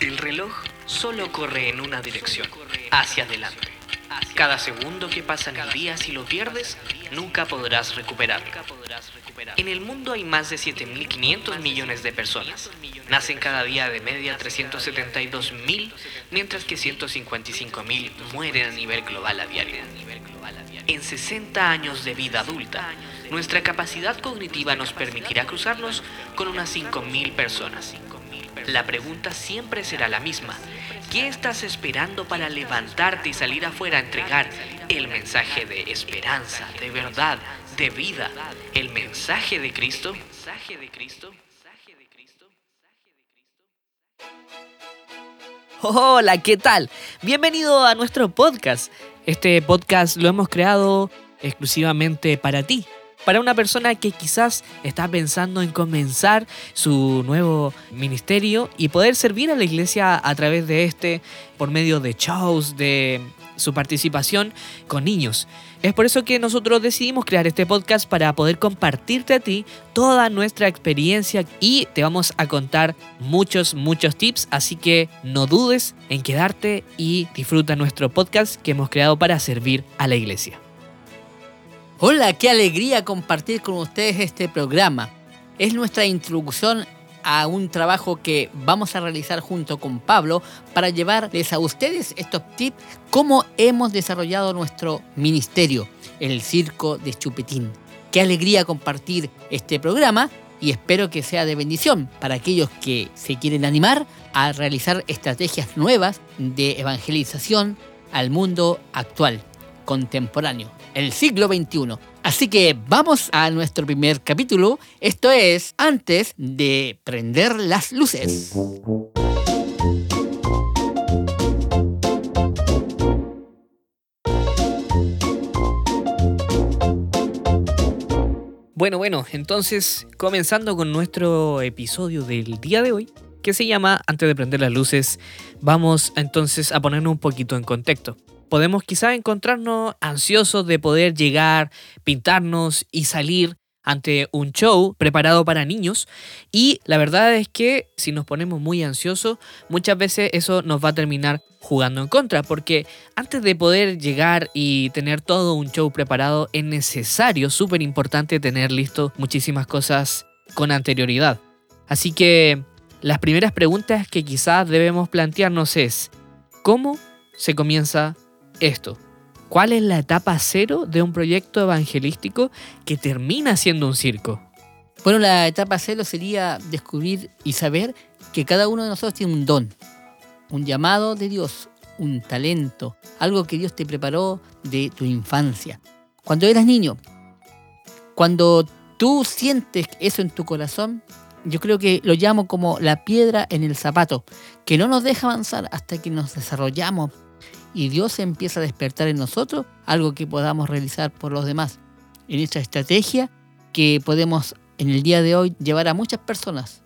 El reloj solo corre en una dirección, hacia adelante. Cada segundo que pasa en el día, si lo pierdes, nunca podrás recuperarlo. En el mundo hay más de 7.500 millones de personas. Nacen cada día de media 372.000, mientras que 155.000 mueren a nivel global a diario. En 60 años de vida adulta, nuestra capacidad cognitiva nos permitirá cruzarnos con unas 5.000 personas. La pregunta siempre será la misma. ¿Qué estás esperando para levantarte y salir afuera a entregar el mensaje de esperanza, de verdad, de vida? ¿El mensaje de Cristo? Hola, ¿qué tal? Bienvenido a nuestro podcast. Este podcast lo hemos creado exclusivamente para ti, para una persona que quizás está pensando en comenzar su nuevo ministerio y poder servir a la iglesia a través de este por medio de shows, de su participación con niños. Es por eso que nosotros decidimos crear este podcast para poder compartirte a ti toda nuestra experiencia y te vamos a contar muchos, muchos tips, así que no dudes en quedarte y disfruta nuestro podcast que hemos creado para servir a la iglesia. Hola, qué alegría compartir con ustedes este programa. Es nuestra introducción a un trabajo que vamos a realizar junto con Pablo para llevarles a ustedes estos tips cómo hemos desarrollado nuestro ministerio, el Circo de Chupetín. Qué alegría compartir este programa y espero que sea de bendición para aquellos que se quieren animar a realizar estrategias nuevas de evangelización al mundo actual, contemporáneo el siglo XXI. Así que vamos a nuestro primer capítulo. Esto es antes de prender las luces. Bueno, bueno, entonces comenzando con nuestro episodio del día de hoy, que se llama Antes de prender las luces, vamos entonces a ponernos un poquito en contexto podemos quizá encontrarnos ansiosos de poder llegar, pintarnos y salir ante un show preparado para niños y la verdad es que si nos ponemos muy ansiosos muchas veces eso nos va a terminar jugando en contra porque antes de poder llegar y tener todo un show preparado es necesario, súper importante tener listo muchísimas cosas con anterioridad. Así que las primeras preguntas que quizás debemos plantearnos es ¿cómo se comienza esto. ¿Cuál es la etapa cero de un proyecto evangelístico que termina siendo un circo? Bueno, la etapa cero sería descubrir y saber que cada uno de nosotros tiene un don, un llamado de Dios, un talento, algo que Dios te preparó de tu infancia. Cuando eras niño, cuando tú sientes eso en tu corazón, yo creo que lo llamo como la piedra en el zapato, que no nos deja avanzar hasta que nos desarrollamos y Dios empieza a despertar en nosotros algo que podamos realizar por los demás. En esta estrategia que podemos en el día de hoy llevar a muchas personas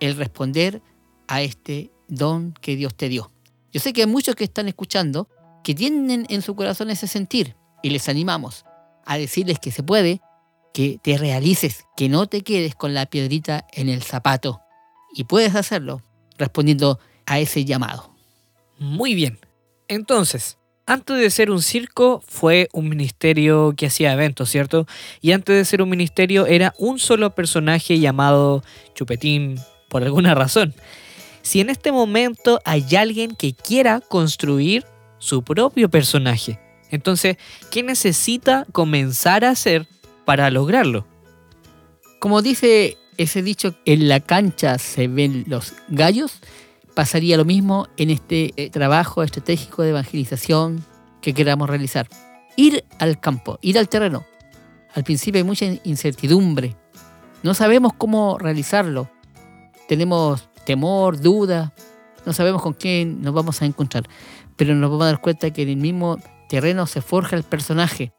el responder a este don que Dios te dio. Yo sé que hay muchos que están escuchando que tienen en su corazón ese sentir y les animamos a decirles que se puede, que te realices, que no te quedes con la piedrita en el zapato. Y puedes hacerlo respondiendo a ese llamado. Muy bien, entonces, antes de ser un circo fue un ministerio que hacía eventos, ¿cierto? Y antes de ser un ministerio era un solo personaje llamado Chupetín por alguna razón. Si en este momento hay alguien que quiera construir su propio personaje, entonces, ¿qué necesita comenzar a hacer para lograrlo? Como dice ese dicho, en la cancha se ven los gallos, pasaría lo mismo en este eh, trabajo estratégico de evangelización que queramos realizar. Ir al campo, ir al terreno. Al principio hay mucha incertidumbre. No sabemos cómo realizarlo. Tenemos temor, duda. No sabemos con quién nos vamos a encontrar. Pero nos vamos a dar cuenta que en el mismo terreno se forja el personaje.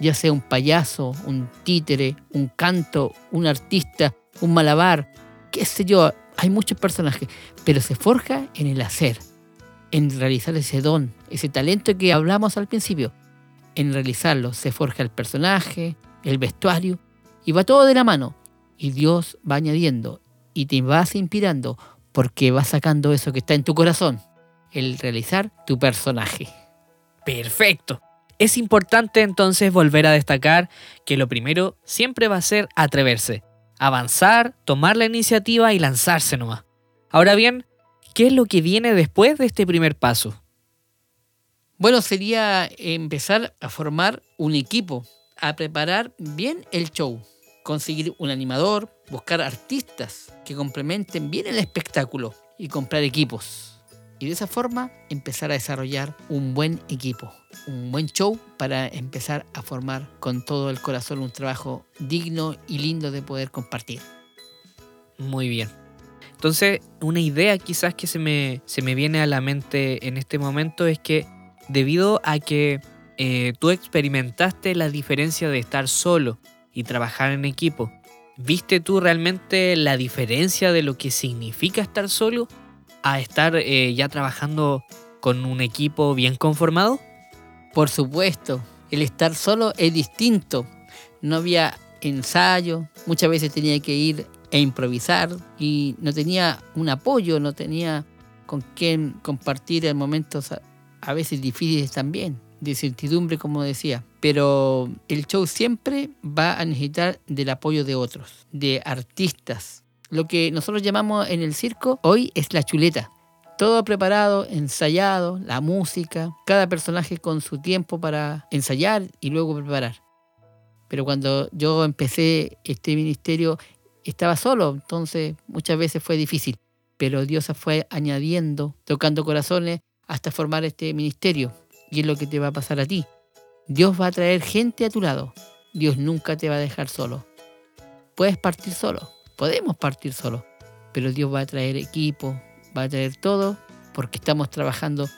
Ya sea un payaso, un títere, un canto, un artista, un malabar, qué sé yo, hay muchos personajes, pero se forja en el hacer, en realizar ese don, ese talento que hablamos al principio. En realizarlo se forja el personaje, el vestuario, y va todo de la mano. Y Dios va añadiendo y te vas inspirando porque vas sacando eso que está en tu corazón, el realizar tu personaje. Perfecto. Es importante entonces volver a destacar que lo primero siempre va a ser atreverse, avanzar, tomar la iniciativa y lanzarse nomás. Ahora bien, ¿qué es lo que viene después de este primer paso? Bueno, sería empezar a formar un equipo, a preparar bien el show, conseguir un animador, buscar artistas que complementen bien el espectáculo y comprar equipos y de esa forma empezar a desarrollar un buen equipo, un buen show para empezar a formar con todo el corazón un trabajo digno y lindo de poder compartir. Muy bien. Entonces, una idea quizás que se me, se me viene a la mente en este momento es que debido a que eh, tú experimentaste la diferencia de estar solo y trabajar en equipo, ¿viste tú realmente la diferencia de lo que significa estar solo a estar eh, ya trabajando con un equipo bien conformado? Por supuesto, el estar solo es distinto. No había ensayo, muchas veces tenía que ir e improvisar y no tenía un apoyo, no tenía con quién compartir en momentos a veces difíciles también, de incertidumbre como decía. Pero el show siempre va a necesitar del apoyo de otros, de artistas, lo que nosotros llamamos en el circo hoy es la chuleta. Todo preparado, ensayado, la música, cada personaje con su tiempo para ensayar y luego preparar. Pero cuando yo empecé este ministerio estaba solo, entonces muchas veces fue difícil. Pero Dios fue añadiendo, tocando corazones hasta formar este ministerio. Y es lo que te va a pasar a ti. Dios va a traer gente a tu lado. Dios nunca te va a dejar solo. Puedes partir solo, podemos partir solo, pero Dios va a traer equipo, va a traer todo, porque estamos trabajando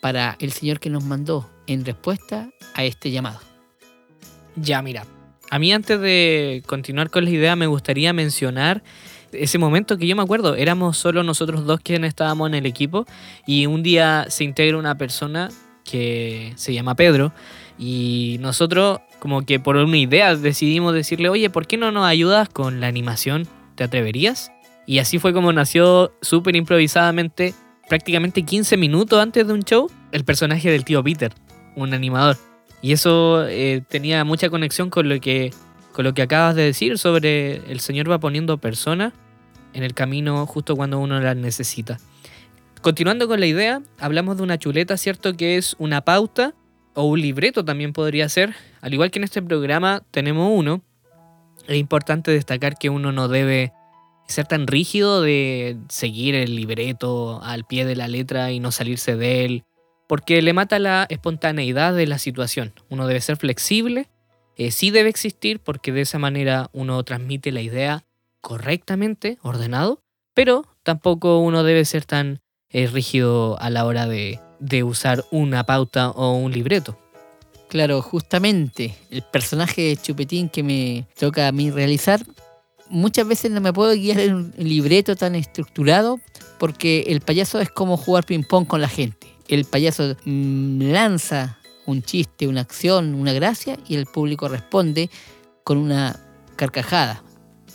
para el Señor que nos mandó en respuesta a este llamado. Ya, mira, a mí antes de continuar con la idea me gustaría mencionar ese momento que yo me acuerdo, éramos solo nosotros dos quienes estábamos en el equipo y un día se integra una persona que se llama Pedro y nosotros como que por una idea decidimos decirle, oye, ¿por qué no nos ayudas con la animación ¿Te atreverías? Y así fue como nació súper improvisadamente, prácticamente 15 minutos antes de un show, el personaje del tío Peter, un animador. Y eso eh, tenía mucha conexión con lo, que, con lo que acabas de decir sobre el Señor va poniendo personas en el camino justo cuando uno las necesita. Continuando con la idea, hablamos de una chuleta, ¿cierto? Que es una pauta o un libreto también podría ser. Al igual que en este programa tenemos uno, es importante destacar que uno no debe ser tan rígido de seguir el libreto al pie de la letra y no salirse de él, porque le mata la espontaneidad de la situación. Uno debe ser flexible, eh, sí debe existir, porque de esa manera uno transmite la idea correctamente, ordenado, pero tampoco uno debe ser tan eh, rígido a la hora de usar una pauta o un libreto. Claro, justamente el personaje de Chupetín que me toca a mí realizar, muchas veces no me puedo guiar en un libreto tan estructurado porque el payaso es como jugar ping-pong con la gente. El payaso mm, lanza un chiste, una acción, una gracia y el público responde con una carcajada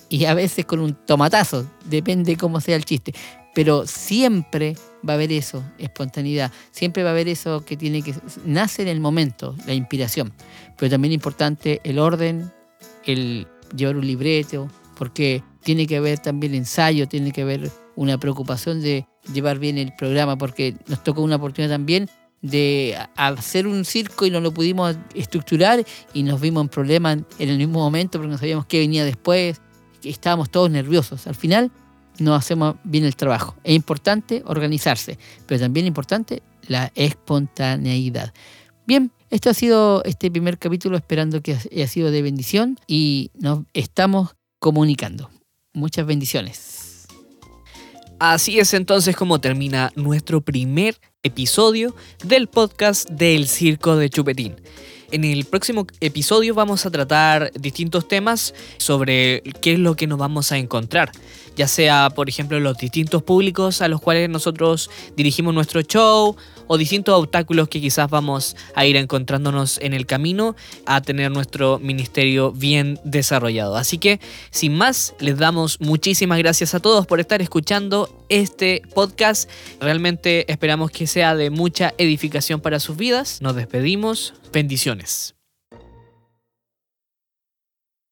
y a veces con un tomatazo, depende cómo sea el chiste. Pero siempre va a haber eso, espontaneidad. Siempre va a haber eso que tiene que nace en el momento, la inspiración. Pero también importante el orden, el llevar un libreto, porque tiene que haber también ensayo, tiene que haber una preocupación de llevar bien el programa, porque nos tocó una oportunidad también de hacer un circo y no lo pudimos estructurar y nos vimos en problemas en el mismo momento porque no sabíamos qué venía después, estábamos todos nerviosos. Al final no hacemos bien el trabajo. Es importante organizarse, pero también es importante la espontaneidad. Bien, esto ha sido este primer capítulo, esperando que haya sido de bendición y nos estamos comunicando. Muchas bendiciones. Así es entonces como termina nuestro primer episodio del podcast del Circo de Chupetín. En el próximo episodio vamos a tratar distintos temas sobre qué es lo que nos vamos a encontrar, ya sea, por ejemplo, los distintos públicos a los cuales nosotros dirigimos nuestro show o distintos obstáculos que quizás vamos a ir encontrándonos en el camino a tener nuestro ministerio bien desarrollado. Así que, sin más, les damos muchísimas gracias a todos por estar escuchando este podcast. Realmente esperamos que sea de mucha edificación para sus vidas. Nos despedimos. Bendiciones.